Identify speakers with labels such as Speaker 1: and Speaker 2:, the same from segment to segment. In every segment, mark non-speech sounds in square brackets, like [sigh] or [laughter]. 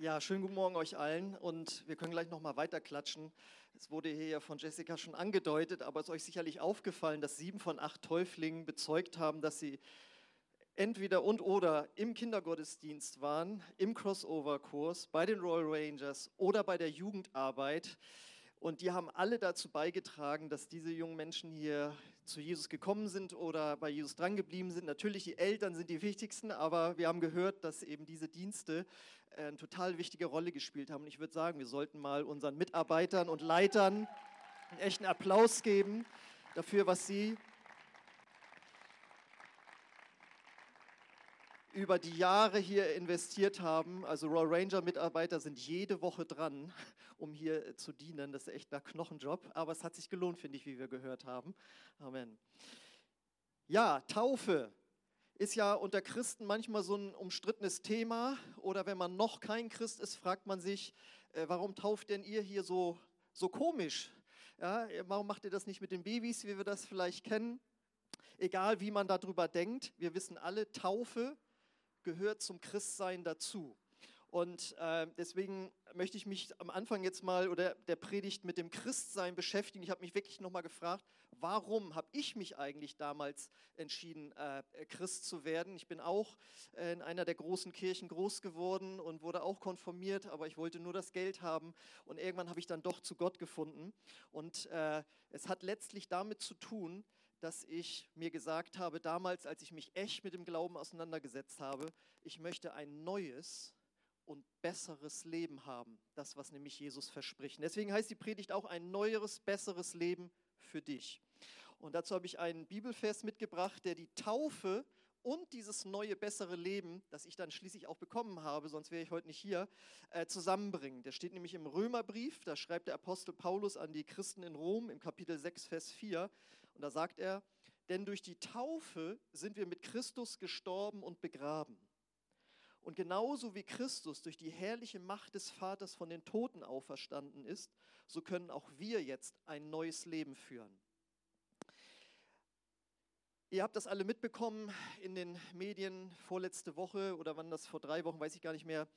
Speaker 1: Ja, schönen guten Morgen euch allen und wir können gleich noch mal weiter klatschen. Es wurde hier ja von Jessica schon angedeutet, aber es ist euch sicherlich aufgefallen, dass sieben von acht Täuflingen bezeugt haben, dass sie entweder und oder im Kindergottesdienst waren, im Crossover-Kurs, bei den Royal Rangers oder bei der Jugendarbeit. Und die haben alle dazu beigetragen, dass diese jungen Menschen hier zu Jesus gekommen sind oder bei Jesus drangeblieben sind. Natürlich, die Eltern sind die wichtigsten, aber wir haben gehört, dass eben diese Dienste eine total wichtige Rolle gespielt haben. Und ich würde sagen, wir sollten mal unseren Mitarbeitern und Leitern einen echten Applaus geben dafür, was sie über die Jahre hier investiert haben. Also Royal Ranger Mitarbeiter sind jede Woche dran, um hier zu dienen. Das ist echt ein Knochenjob, aber es hat sich gelohnt, finde ich, wie wir gehört haben. Amen. Ja, Taufe ist ja unter Christen manchmal so ein umstrittenes Thema. Oder wenn man noch kein Christ ist, fragt man sich, äh, warum tauft denn ihr hier so, so komisch? Ja, warum macht ihr das nicht mit den Babys, wie wir das vielleicht kennen? Egal, wie man darüber denkt, wir wissen alle, Taufe gehört zum Christsein dazu. Und äh, deswegen möchte ich mich am Anfang jetzt mal oder der Predigt mit dem Christsein beschäftigen. Ich habe mich wirklich nochmal gefragt, warum habe ich mich eigentlich damals entschieden, äh, Christ zu werden? Ich bin auch äh, in einer der großen Kirchen groß geworden und wurde auch konformiert, aber ich wollte nur das Geld haben. Und irgendwann habe ich dann doch zu Gott gefunden. Und äh, es hat letztlich damit zu tun, dass ich mir gesagt habe, damals, als ich mich echt mit dem Glauben auseinandergesetzt habe, ich möchte ein neues und besseres Leben haben. Das, was nämlich Jesus verspricht. Deswegen heißt die Predigt auch ein neueres, besseres Leben für dich. Und dazu habe ich einen Bibelvers mitgebracht, der die Taufe und dieses neue, bessere Leben, das ich dann schließlich auch bekommen habe, sonst wäre ich heute nicht hier, äh, zusammenbringen. Der steht nämlich im Römerbrief, da schreibt der Apostel Paulus an die Christen in Rom im Kapitel 6, Vers 4. Und da sagt er, denn durch die Taufe sind wir mit Christus gestorben und begraben. Und genauso wie Christus durch die herrliche Macht des Vaters von den Toten auferstanden ist, so können auch wir jetzt ein neues Leben führen. Ihr habt das alle mitbekommen in den Medien vorletzte Woche oder wann das vor drei Wochen, weiß ich gar nicht mehr,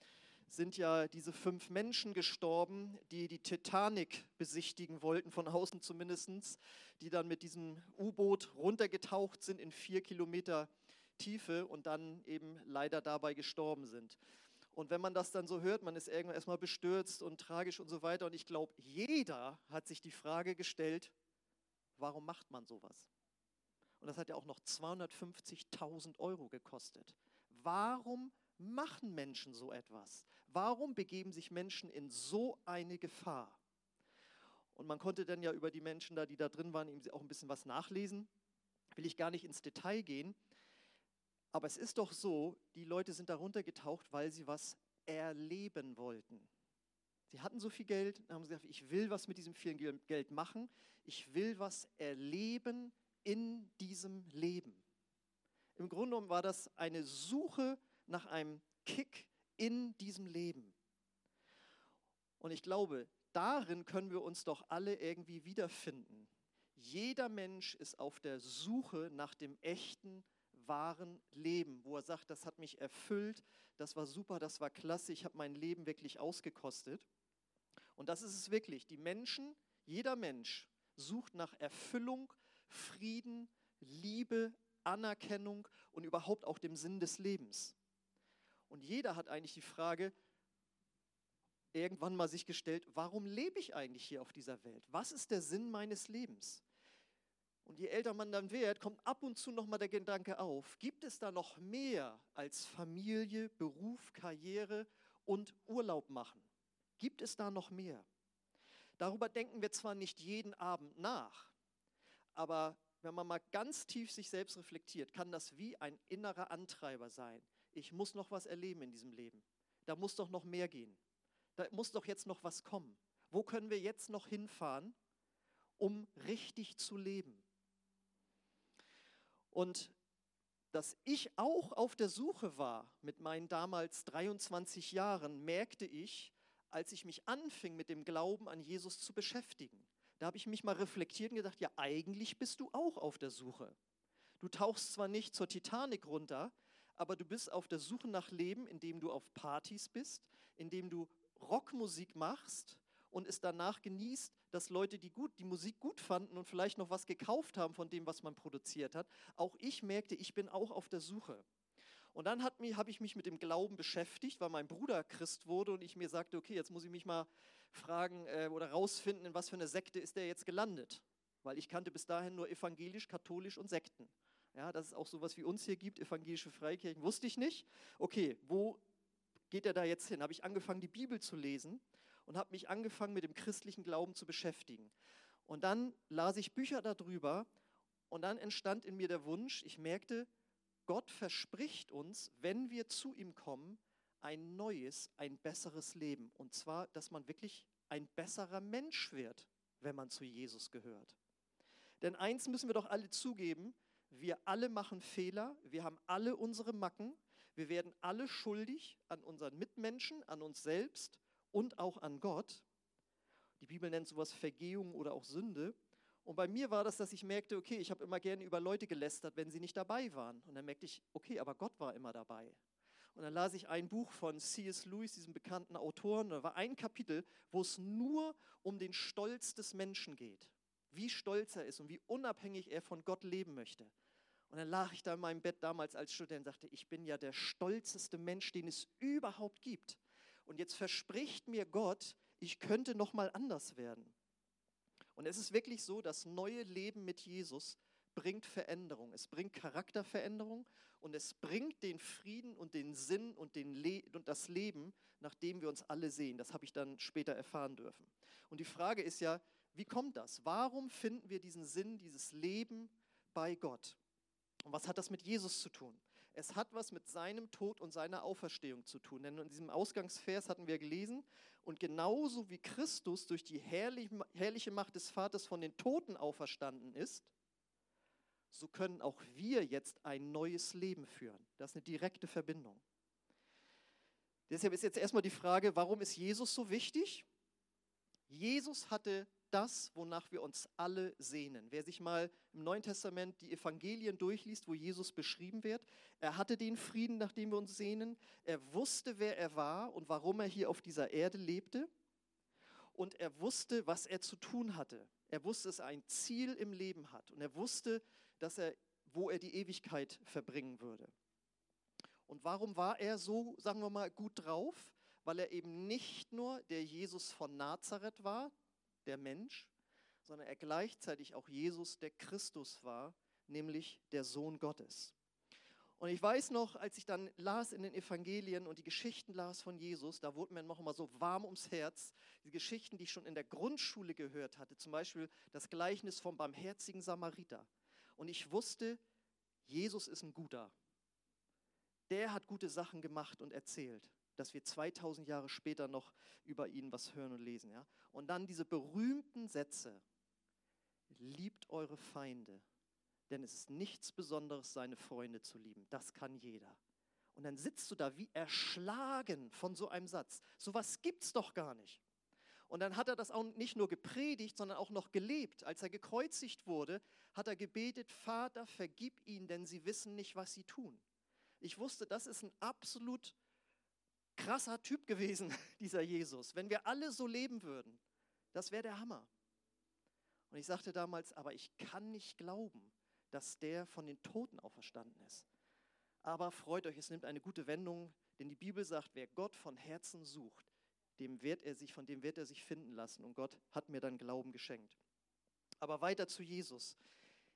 Speaker 1: sind ja diese fünf Menschen gestorben, die die Titanic besichtigen wollten, von außen zumindest, die dann mit diesem U-Boot runtergetaucht sind in vier Kilometer Tiefe und dann eben leider dabei gestorben sind. Und wenn man das dann so hört, man ist irgendwann erstmal bestürzt und tragisch und so weiter. Und ich glaube, jeder hat sich die Frage gestellt, warum macht man sowas? Und das hat ja auch noch 250.000 Euro gekostet. Warum machen Menschen so etwas? Warum begeben sich Menschen in so eine Gefahr? Und man konnte dann ja über die Menschen da, die da drin waren, auch ein bisschen was nachlesen. Will ich gar nicht ins Detail gehen. Aber es ist doch so, die Leute sind darunter getaucht, weil sie was erleben wollten. Sie hatten so viel Geld, dann haben sie gesagt, ich will was mit diesem vielen Geld machen. Ich will was erleben, in diesem Leben. Im Grunde genommen war das eine Suche nach einem Kick in diesem Leben. Und ich glaube, darin können wir uns doch alle irgendwie wiederfinden. Jeder Mensch ist auf der Suche nach dem echten, wahren Leben, wo er sagt, das hat mich erfüllt, das war super, das war klasse, ich habe mein Leben wirklich ausgekostet. Und das ist es wirklich. Die Menschen, jeder Mensch sucht nach Erfüllung, Frieden, Liebe, Anerkennung und überhaupt auch dem Sinn des Lebens. Und jeder hat eigentlich die Frage irgendwann mal sich gestellt, warum lebe ich eigentlich hier auf dieser Welt? Was ist der Sinn meines Lebens? Und je älter man dann wird, kommt ab und zu nochmal der Gedanke auf, gibt es da noch mehr als Familie, Beruf, Karriere und Urlaub machen? Gibt es da noch mehr? Darüber denken wir zwar nicht jeden Abend nach, aber wenn man mal ganz tief sich selbst reflektiert, kann das wie ein innerer Antreiber sein. Ich muss noch was erleben in diesem Leben. Da muss doch noch mehr gehen. Da muss doch jetzt noch was kommen. Wo können wir jetzt noch hinfahren, um richtig zu leben? Und dass ich auch auf der Suche war mit meinen damals 23 Jahren, merkte ich, als ich mich anfing, mit dem Glauben an Jesus zu beschäftigen. Da habe ich mich mal reflektiert und gedacht, ja, eigentlich bist du auch auf der Suche. Du tauchst zwar nicht zur Titanic runter, aber du bist auf der Suche nach Leben, indem du auf Partys bist, indem du Rockmusik machst und es danach genießt, dass Leute, die gut, die Musik gut fanden und vielleicht noch was gekauft haben von dem, was man produziert hat. Auch ich merkte, ich bin auch auf der Suche. Und dann habe ich mich mit dem Glauben beschäftigt, weil mein Bruder Christ wurde und ich mir sagte, okay, jetzt muss ich mich mal fragen äh, oder rausfinden, in was für eine Sekte ist der jetzt gelandet. Weil ich kannte bis dahin nur evangelisch, katholisch und Sekten. Ja, dass es auch sowas wie uns hier gibt, evangelische Freikirchen, wusste ich nicht. Okay, wo geht er da jetzt hin? Habe ich angefangen, die Bibel zu lesen und habe mich angefangen, mit dem christlichen Glauben zu beschäftigen. Und dann las ich Bücher darüber und dann entstand in mir der Wunsch, ich merkte, Gott verspricht uns, wenn wir zu ihm kommen, ein neues, ein besseres Leben. Und zwar, dass man wirklich ein besserer Mensch wird, wenn man zu Jesus gehört. Denn eins müssen wir doch alle zugeben, wir alle machen Fehler, wir haben alle unsere Macken, wir werden alle schuldig an unseren Mitmenschen, an uns selbst und auch an Gott. Die Bibel nennt sowas Vergehung oder auch Sünde. Und bei mir war das, dass ich merkte, okay, ich habe immer gerne über Leute gelästert, wenn sie nicht dabei waren. Und dann merkte ich, okay, aber Gott war immer dabei. Und dann las ich ein Buch von C.S. Lewis, diesem bekannten Autoren. Da war ein Kapitel, wo es nur um den Stolz des Menschen geht. Wie stolz er ist und wie unabhängig er von Gott leben möchte. Und dann lag ich da in meinem Bett damals als Student und sagte, ich bin ja der stolzeste Mensch, den es überhaupt gibt. Und jetzt verspricht mir Gott, ich könnte noch mal anders werden. Und es ist wirklich so, das neue Leben mit Jesus bringt Veränderung. Es bringt Charakterveränderung und es bringt den Frieden und den Sinn und, den Le und das Leben, nach dem wir uns alle sehen. Das habe ich dann später erfahren dürfen. Und die Frage ist ja, wie kommt das? Warum finden wir diesen Sinn, dieses Leben bei Gott? Und was hat das mit Jesus zu tun? Es hat was mit seinem Tod und seiner Auferstehung zu tun. Denn in diesem Ausgangsvers hatten wir gelesen, und genauso wie Christus durch die herrliche Macht des Vaters von den Toten auferstanden ist, so können auch wir jetzt ein neues Leben führen. Das ist eine direkte Verbindung. Deshalb ist jetzt erstmal die Frage, warum ist Jesus so wichtig? Jesus hatte das, wonach wir uns alle sehnen. Wer sich mal im Neuen Testament die Evangelien durchliest, wo Jesus beschrieben wird, er hatte den Frieden, nach dem wir uns sehnen. Er wusste, wer er war und warum er hier auf dieser Erde lebte. Und er wusste, was er zu tun hatte. Er wusste, dass er ein Ziel im Leben hat. Und er wusste, dass er, wo er die Ewigkeit verbringen würde. Und warum war er so, sagen wir mal, gut drauf? Weil er eben nicht nur der Jesus von Nazareth war, der Mensch, sondern er gleichzeitig auch Jesus, der Christus war, nämlich der Sohn Gottes. Und ich weiß noch, als ich dann las in den Evangelien und die Geschichten las von Jesus, da wurde mir noch mal so warm ums Herz. Die Geschichten, die ich schon in der Grundschule gehört hatte, zum Beispiel das Gleichnis vom barmherzigen Samariter. Und ich wusste, Jesus ist ein guter. Der hat gute Sachen gemacht und erzählt dass wir 2000 Jahre später noch über ihn was hören und lesen. Ja? Und dann diese berühmten Sätze, liebt eure Feinde, denn es ist nichts Besonderes, seine Freunde zu lieben. Das kann jeder. Und dann sitzt du da wie erschlagen von so einem Satz. So was gibt's doch gar nicht. Und dann hat er das auch nicht nur gepredigt, sondern auch noch gelebt. Als er gekreuzigt wurde, hat er gebetet, Vater, vergib ihnen, denn sie wissen nicht, was sie tun. Ich wusste, das ist ein absolut krasser Typ gewesen, [laughs] dieser Jesus. Wenn wir alle so leben würden, das wäre der Hammer. Und ich sagte damals, aber ich kann nicht glauben, dass der von den Toten auferstanden ist. Aber freut euch, es nimmt eine gute Wendung, denn die Bibel sagt, wer Gott von Herzen sucht, dem wird er sich, von dem wird er sich finden lassen. Und Gott hat mir dann Glauben geschenkt. Aber weiter zu Jesus.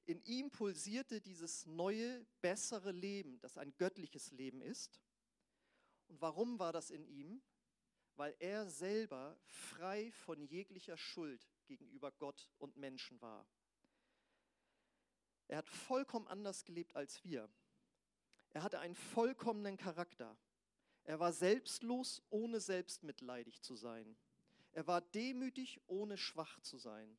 Speaker 1: In ihm pulsierte dieses neue, bessere Leben, das ein göttliches Leben ist. Und warum war das in ihm? Weil er selber frei von jeglicher Schuld gegenüber Gott und Menschen war. Er hat vollkommen anders gelebt als wir. Er hatte einen vollkommenen Charakter. Er war selbstlos, ohne selbstmitleidig zu sein. Er war demütig, ohne schwach zu sein.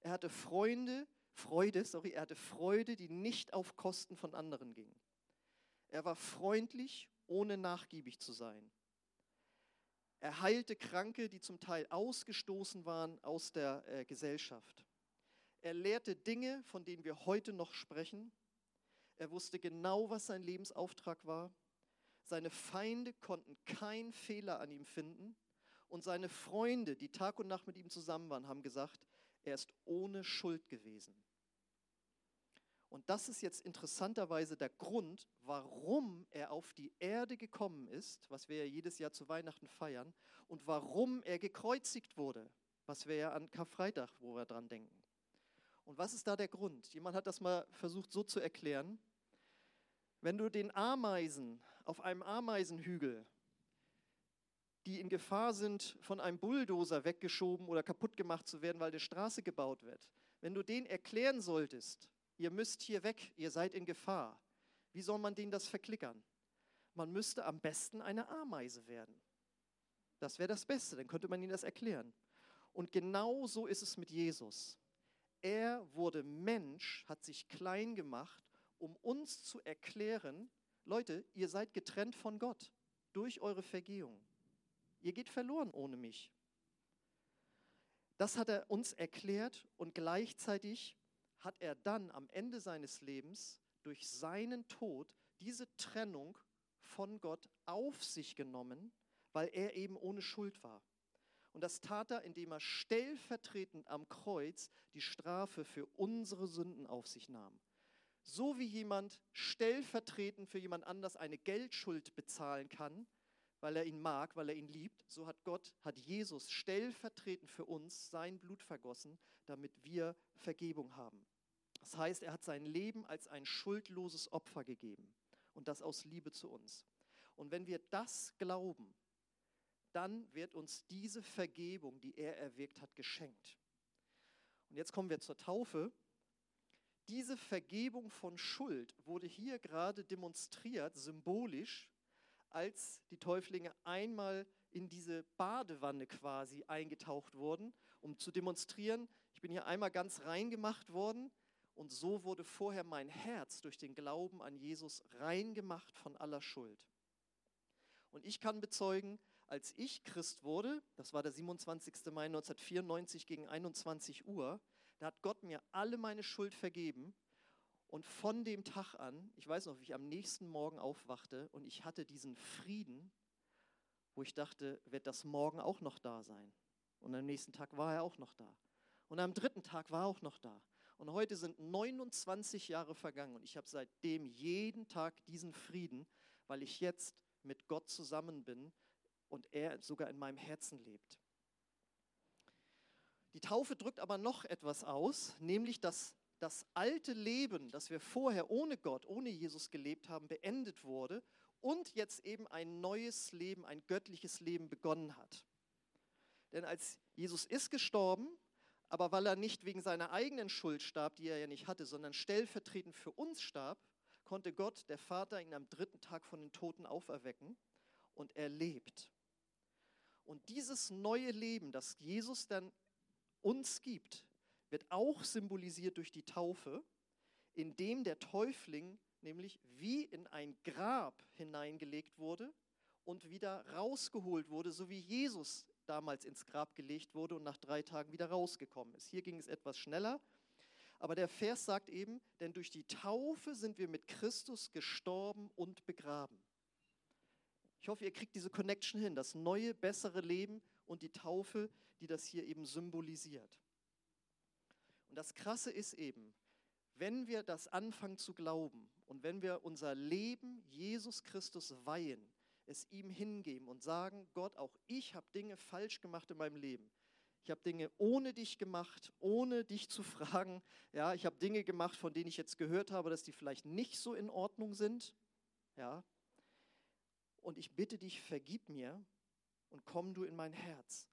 Speaker 1: Er hatte Freunde, Freude, sorry, er hatte Freude, die nicht auf Kosten von anderen ging. Er war freundlich, ohne nachgiebig zu sein. Er heilte Kranke, die zum Teil ausgestoßen waren aus der äh, Gesellschaft. Er lehrte Dinge, von denen wir heute noch sprechen. Er wusste genau, was sein Lebensauftrag war. Seine Feinde konnten keinen Fehler an ihm finden. Und seine Freunde, die Tag und Nacht mit ihm zusammen waren, haben gesagt, er ist ohne Schuld gewesen. Und das ist jetzt interessanterweise der Grund, warum er auf die Erde gekommen ist, was wir ja jedes Jahr zu Weihnachten feiern, und warum er gekreuzigt wurde, was wir ja an Karfreitag, wo wir dran denken. Und was ist da der Grund? Jemand hat das mal versucht so zu erklären. Wenn du den Ameisen auf einem Ameisenhügel, die in Gefahr sind, von einem Bulldozer weggeschoben oder kaputt gemacht zu werden, weil eine Straße gebaut wird, wenn du denen erklären solltest, ihr müsst hier weg, ihr seid in Gefahr, wie soll man denen das verklickern? Man müsste am besten eine Ameise werden. Das wäre das Beste, dann könnte man ihnen das erklären. Und genau so ist es mit Jesus. Er wurde Mensch, hat sich klein gemacht, um uns zu erklären, Leute, ihr seid getrennt von Gott durch eure Vergehung. Ihr geht verloren ohne mich. Das hat er uns erklärt und gleichzeitig hat er dann am Ende seines Lebens durch seinen Tod diese Trennung von Gott auf sich genommen, weil er eben ohne Schuld war. Und das tat er, indem er stellvertretend am Kreuz die Strafe für unsere Sünden auf sich nahm. So wie jemand stellvertretend für jemand anders eine Geldschuld bezahlen kann, weil er ihn mag, weil er ihn liebt, so hat Gott, hat Jesus stellvertretend für uns sein Blut vergossen, damit wir Vergebung haben. Das heißt, er hat sein Leben als ein schuldloses Opfer gegeben und das aus Liebe zu uns. Und wenn wir das glauben, dann wird uns diese Vergebung, die er erwirkt hat, geschenkt. Und jetzt kommen wir zur Taufe. Diese Vergebung von Schuld wurde hier gerade demonstriert, symbolisch, als die Täuflinge einmal in diese Badewanne quasi eingetaucht wurden, um zu demonstrieren, ich bin hier einmal ganz rein gemacht worden und so wurde vorher mein Herz durch den Glauben an Jesus rein gemacht von aller Schuld. Und ich kann bezeugen, als ich Christ wurde, das war der 27. Mai 1994 gegen 21 Uhr, da hat Gott mir alle meine Schuld vergeben. Und von dem Tag an, ich weiß noch, wie ich am nächsten Morgen aufwachte und ich hatte diesen Frieden, wo ich dachte, wird das morgen auch noch da sein? Und am nächsten Tag war er auch noch da. Und am dritten Tag war er auch noch da. Und heute sind 29 Jahre vergangen und ich habe seitdem jeden Tag diesen Frieden, weil ich jetzt mit Gott zusammen bin und er sogar in meinem Herzen lebt. Die Taufe drückt aber noch etwas aus, nämlich dass das alte Leben, das wir vorher ohne Gott, ohne Jesus gelebt haben, beendet wurde und jetzt eben ein neues Leben, ein göttliches Leben begonnen hat. Denn als Jesus ist gestorben, aber weil er nicht wegen seiner eigenen Schuld starb, die er ja nicht hatte, sondern stellvertretend für uns starb, konnte Gott, der Vater, ihn am dritten Tag von den Toten auferwecken und er lebt. Und dieses neue Leben, das Jesus dann uns gibt, wird auch symbolisiert durch die Taufe, in dem der Täufling nämlich wie in ein Grab hineingelegt wurde und wieder rausgeholt wurde, so wie Jesus damals ins Grab gelegt wurde und nach drei Tagen wieder rausgekommen ist. Hier ging es etwas schneller, aber der Vers sagt eben, denn durch die Taufe sind wir mit Christus gestorben und begraben. Ich hoffe, ihr kriegt diese Connection hin, das neue, bessere Leben und die Taufe, die das hier eben symbolisiert. Und das Krasse ist eben, wenn wir das anfangen zu glauben und wenn wir unser Leben Jesus Christus weihen, es ihm hingeben und sagen, Gott, auch ich habe Dinge falsch gemacht in meinem Leben. Ich habe Dinge ohne dich gemacht, ohne dich zu fragen. Ja, ich habe Dinge gemacht, von denen ich jetzt gehört habe, dass die vielleicht nicht so in Ordnung sind. Ja, und ich bitte dich, vergib mir und komm du in mein Herz.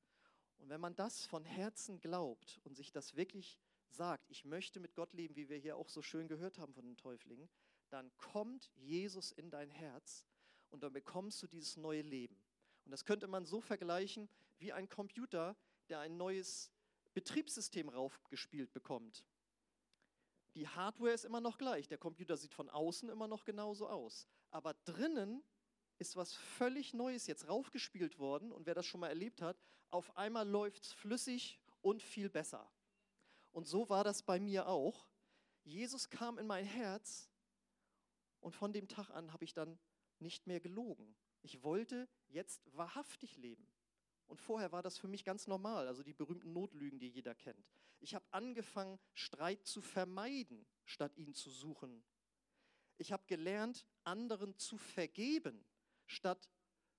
Speaker 1: Und wenn man das von Herzen glaubt und sich das wirklich sagt, ich möchte mit Gott leben, wie wir hier auch so schön gehört haben von den Täuflingen, dann kommt Jesus in dein Herz und dann bekommst du dieses neue Leben. Und das könnte man so vergleichen wie ein Computer, der ein neues Betriebssystem raufgespielt bekommt. Die Hardware ist immer noch gleich, der Computer sieht von außen immer noch genauso aus, aber drinnen ist was völlig Neues jetzt raufgespielt worden und wer das schon mal erlebt hat, auf einmal läuft es flüssig und viel besser. Und so war das bei mir auch. Jesus kam in mein Herz und von dem Tag an habe ich dann nicht mehr gelogen. Ich wollte jetzt wahrhaftig leben. Und vorher war das für mich ganz normal, also die berühmten Notlügen, die jeder kennt. Ich habe angefangen, Streit zu vermeiden, statt ihn zu suchen. Ich habe gelernt, anderen zu vergeben, statt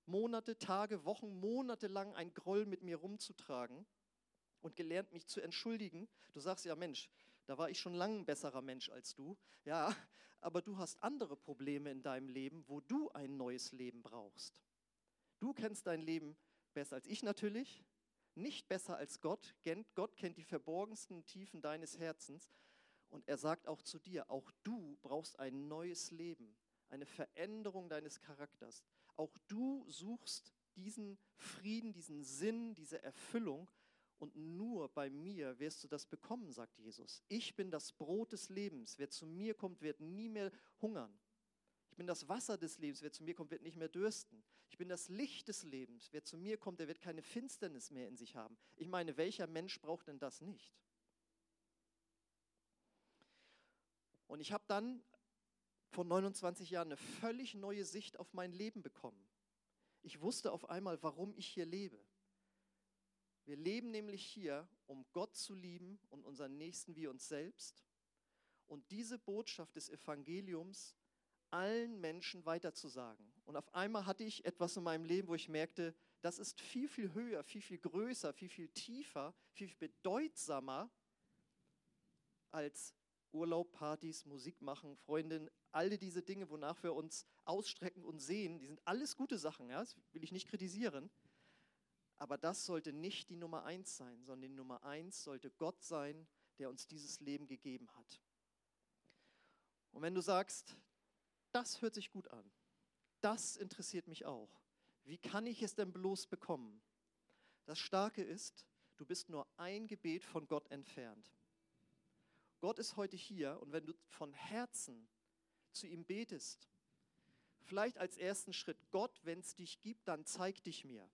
Speaker 1: Monate, Tage, Wochen, Monate lang ein Groll mit mir rumzutragen und gelernt, mich zu entschuldigen. Du sagst ja, Mensch, da war ich schon lange ein besserer Mensch als du. Ja, aber du hast andere Probleme in deinem Leben, wo du ein neues Leben brauchst. Du kennst dein Leben besser als ich natürlich, nicht besser als Gott. Gott kennt die verborgensten Tiefen deines Herzens. Und er sagt auch zu dir, auch du brauchst ein neues Leben, eine Veränderung deines Charakters. Auch du suchst diesen Frieden, diesen Sinn, diese Erfüllung. Und nur bei mir wirst du das bekommen, sagt Jesus. Ich bin das Brot des Lebens. Wer zu mir kommt, wird nie mehr hungern. Ich bin das Wasser des Lebens. Wer zu mir kommt, wird nicht mehr dürsten. Ich bin das Licht des Lebens. Wer zu mir kommt, der wird keine Finsternis mehr in sich haben. Ich meine, welcher Mensch braucht denn das nicht? Und ich habe dann vor 29 Jahren eine völlig neue Sicht auf mein Leben bekommen. Ich wusste auf einmal, warum ich hier lebe. Wir leben nämlich hier, um Gott zu lieben und unseren Nächsten wie uns selbst. Und diese Botschaft des Evangeliums allen Menschen weiterzusagen. Und auf einmal hatte ich etwas in meinem Leben, wo ich merkte, das ist viel, viel höher, viel, viel größer, viel, viel tiefer, viel, viel bedeutsamer als Urlaub, Partys, Musik machen, Freundin, alle diese Dinge, wonach wir uns ausstrecken und sehen, die sind alles gute Sachen, ja? das will ich nicht kritisieren. Aber das sollte nicht die Nummer eins sein, sondern die Nummer eins sollte Gott sein, der uns dieses Leben gegeben hat. Und wenn du sagst, das hört sich gut an, das interessiert mich auch, wie kann ich es denn bloß bekommen? Das Starke ist, du bist nur ein Gebet von Gott entfernt. Gott ist heute hier und wenn du von Herzen zu ihm betest, vielleicht als ersten Schritt, Gott, wenn es dich gibt, dann zeig dich mir.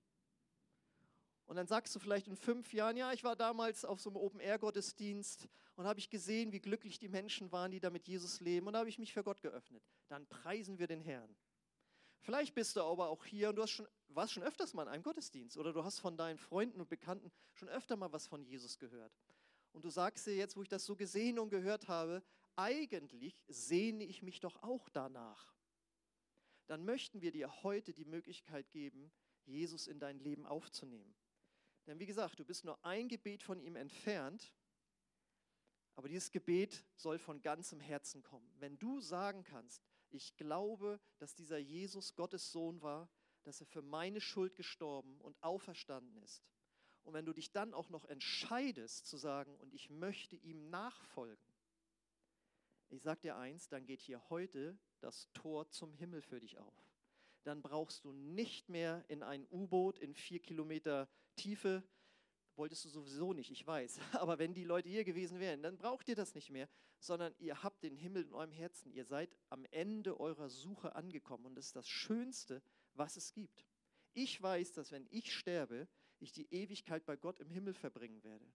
Speaker 1: Und dann sagst du vielleicht in fünf Jahren, ja, ich war damals auf so einem Open-Air-Gottesdienst und habe ich gesehen, wie glücklich die Menschen waren, die da mit Jesus leben. Und da habe ich mich für Gott geöffnet. Dann preisen wir den Herrn. Vielleicht bist du aber auch hier und du schon, warst schon öfters mal in einem Gottesdienst oder du hast von deinen Freunden und Bekannten schon öfter mal was von Jesus gehört und du sagst dir jetzt, wo ich das so gesehen und gehört habe, eigentlich sehne ich mich doch auch danach. Dann möchten wir dir heute die Möglichkeit geben, Jesus in dein Leben aufzunehmen. Denn wie gesagt, du bist nur ein Gebet von ihm entfernt, aber dieses Gebet soll von ganzem Herzen kommen. Wenn du sagen kannst, ich glaube, dass dieser Jesus Gottes Sohn war, dass er für meine Schuld gestorben und auferstanden ist, und wenn du dich dann auch noch entscheidest zu sagen, und ich möchte ihm nachfolgen, ich sage dir eins, dann geht hier heute das Tor zum Himmel für dich auf. Dann brauchst du nicht mehr in ein U-Boot in vier Kilometer Tiefe, wolltest du sowieso nicht, ich weiß. [laughs] Aber wenn die Leute hier gewesen wären, dann braucht ihr das nicht mehr, sondern ihr habt den Himmel in eurem Herzen. Ihr seid am Ende eurer Suche angekommen und das ist das Schönste, was es gibt. Ich weiß, dass wenn ich sterbe, ich die Ewigkeit bei Gott im Himmel verbringen werde.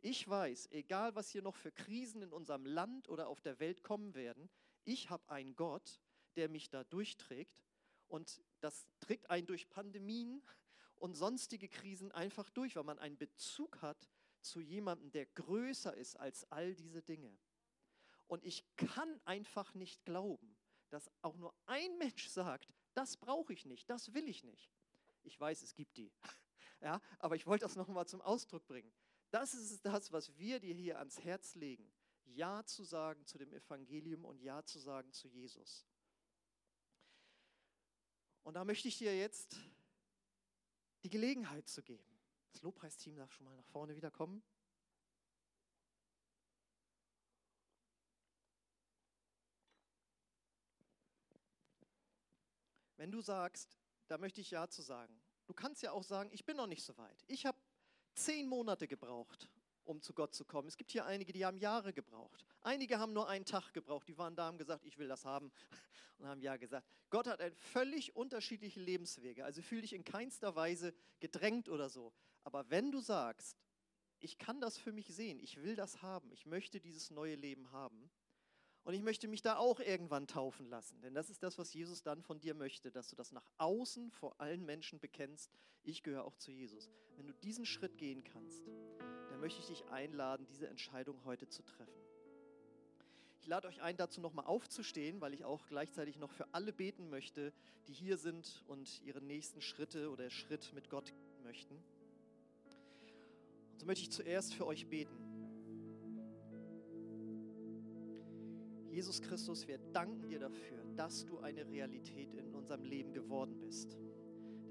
Speaker 1: Ich weiß, egal was hier noch für Krisen in unserem Land oder auf der Welt kommen werden, ich habe einen Gott, der mich da durchträgt und das trägt einen durch Pandemien und sonstige Krisen einfach durch, weil man einen Bezug hat zu jemandem, der größer ist als all diese Dinge. Und ich kann einfach nicht glauben, dass auch nur ein Mensch sagt, das brauche ich nicht, das will ich nicht. Ich weiß, es gibt die. [laughs] Ja, aber ich wollte das nochmal zum Ausdruck bringen. Das ist das, was wir dir hier ans Herz legen. Ja zu sagen zu dem Evangelium und Ja zu sagen zu Jesus. Und da möchte ich dir jetzt die Gelegenheit zu geben. Das Lobpreisteam darf schon mal nach vorne wieder kommen. Wenn du sagst, da möchte ich Ja zu sagen, Du kannst ja auch sagen, ich bin noch nicht so weit. Ich habe zehn Monate gebraucht, um zu Gott zu kommen. Es gibt hier einige, die haben Jahre gebraucht. Einige haben nur einen Tag gebraucht. Die waren da und gesagt, ich will das haben [laughs] und haben ja gesagt. Gott hat ein völlig unterschiedliche Lebenswege. Also fühle dich in keinster Weise gedrängt oder so. Aber wenn du sagst, ich kann das für mich sehen, ich will das haben, ich möchte dieses neue Leben haben, Und ich möchte mich da auch irgendwann taufen lassen, denn das ist das, was Jesus dann von dir möchte, dass du das nach außen vor allen Menschen bekennst. Ich gehöre auch zu Jesus. Wenn du diesen Schritt gehen kannst, möchte ich dich einladen, diese Entscheidung heute zu treffen. Ich lade euch ein, dazu nochmal aufzustehen, weil ich auch gleichzeitig noch für alle beten möchte, die hier sind und ihre nächsten Schritte oder Schritt mit Gott gehen möchten. Und so möchte ich zuerst für euch beten. Jesus Christus, wir danken dir dafür, dass du eine Realität in unserem Leben geworden bist.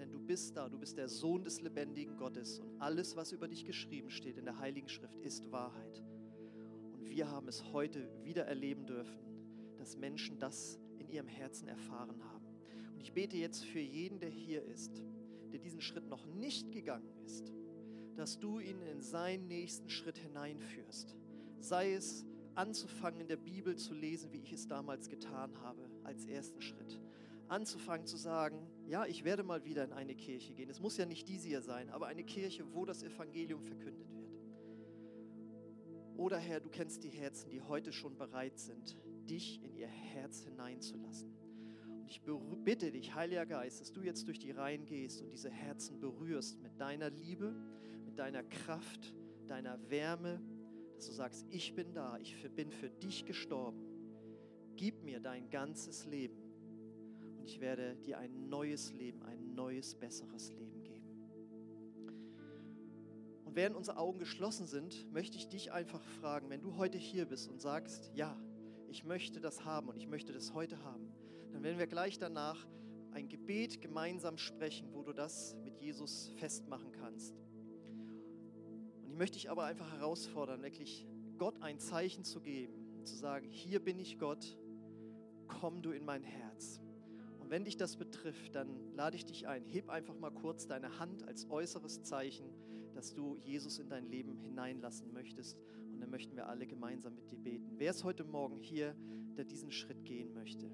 Speaker 1: Denn du bist da, du bist der Sohn des lebendigen Gottes und alles, was über dich geschrieben steht in der Heiligen Schrift, ist Wahrheit. Und wir haben es heute wieder erleben dürfen, dass Menschen das in ihrem Herzen erfahren haben. Und ich bete jetzt für jeden, der hier ist, der diesen Schritt noch nicht gegangen ist, dass du ihn in seinen nächsten Schritt hineinführst. Sei es anzufangen, in der Bibel zu lesen, wie ich es damals getan habe, als ersten Schritt. Anzufangen zu sagen, ja, ich werde mal wieder in eine Kirche gehen. Es muss ja nicht diese hier sein, aber eine Kirche, wo das Evangelium verkündet wird. Oder Herr, du kennst die Herzen, die heute schon bereit sind, dich in ihr Herz hineinzulassen. Und ich bitte dich, Heiliger Geist, dass du jetzt durch die Reihen gehst und diese Herzen berührst mit deiner Liebe, mit deiner Kraft, deiner Wärme, dass du sagst, ich bin da, ich bin für dich gestorben. Gib mir dein ganzes Leben werde dir ein neues Leben, ein neues, besseres Leben geben. Und während unsere Augen geschlossen sind, möchte ich dich einfach fragen, wenn du heute hier bist und sagst, ja, ich möchte das haben und ich möchte das heute haben, dann werden wir gleich danach ein Gebet gemeinsam sprechen, wo du das mit Jesus festmachen kannst ich möchte dich aber einfach herausfordern, wirklich Gott ein Zeichen zu geben, zu sagen, hier bin ich Gott, komm du in mein Herz. Wenn dich das betrifft, dann lade ich dich ein, heb einfach mal kurz deine Hand als äußeres Zeichen, dass du Jesus in dein Leben hineinlassen möchtest. Und dann möchten wir alle gemeinsam mit dir beten. Wer ist heute Morgen hier, der diesen Schritt gehen möchte?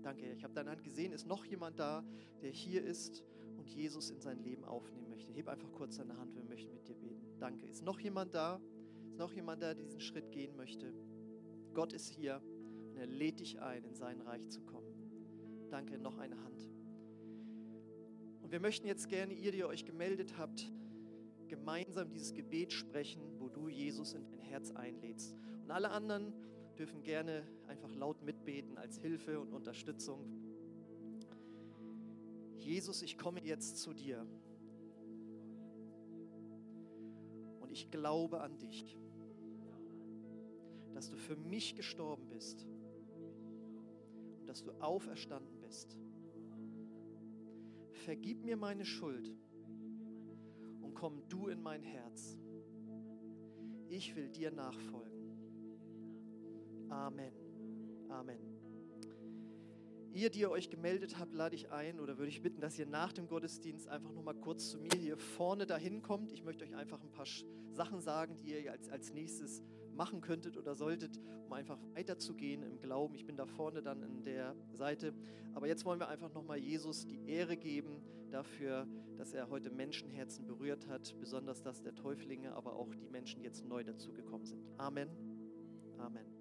Speaker 1: Danke, ich habe deine Hand gesehen. Ist noch jemand da, der hier ist und Jesus in sein Leben aufnehmen möchte. Heb einfach kurz deine Hand, wir möchten mit dir beten. Danke. Ist noch jemand da? Ist noch jemand da, der diesen Schritt gehen möchte? Gott ist hier er lädt dich ein, in sein Reich zu kommen. Danke, noch eine Hand. Und wir möchten jetzt gerne, ihr, die ihr euch gemeldet habt, gemeinsam dieses Gebet sprechen, wo du Jesus in dein Herz einlädst. Und alle anderen dürfen gerne einfach laut mitbeten als Hilfe und Unterstützung. Jesus, ich komme jetzt zu dir. Und ich glaube an dich, dass du für mich gestorben bist dass du auferstanden bist. Vergib mir meine Schuld und komm du in mein Herz. Ich will dir nachfolgen. Amen. Amen. Ihr, die ihr euch gemeldet habt, lade ich ein oder würde ich bitten, dass ihr nach dem Gottesdienst einfach noch mal kurz zu mir hier vorne dahin kommt. Ich möchte euch einfach ein paar Sachen sagen, die ihr als, als nächstes machen könntet oder solltet, um einfach weiterzugehen im Glauben. Ich bin da vorne dann an der Seite. Aber jetzt wollen wir einfach noch mal Jesus die Ehre geben dafür, dass er heute Menschenherzen berührt hat, besonders das der Täuflinge, aber auch die Menschen, die jetzt neu dazugekommen sind. Amen. Amen.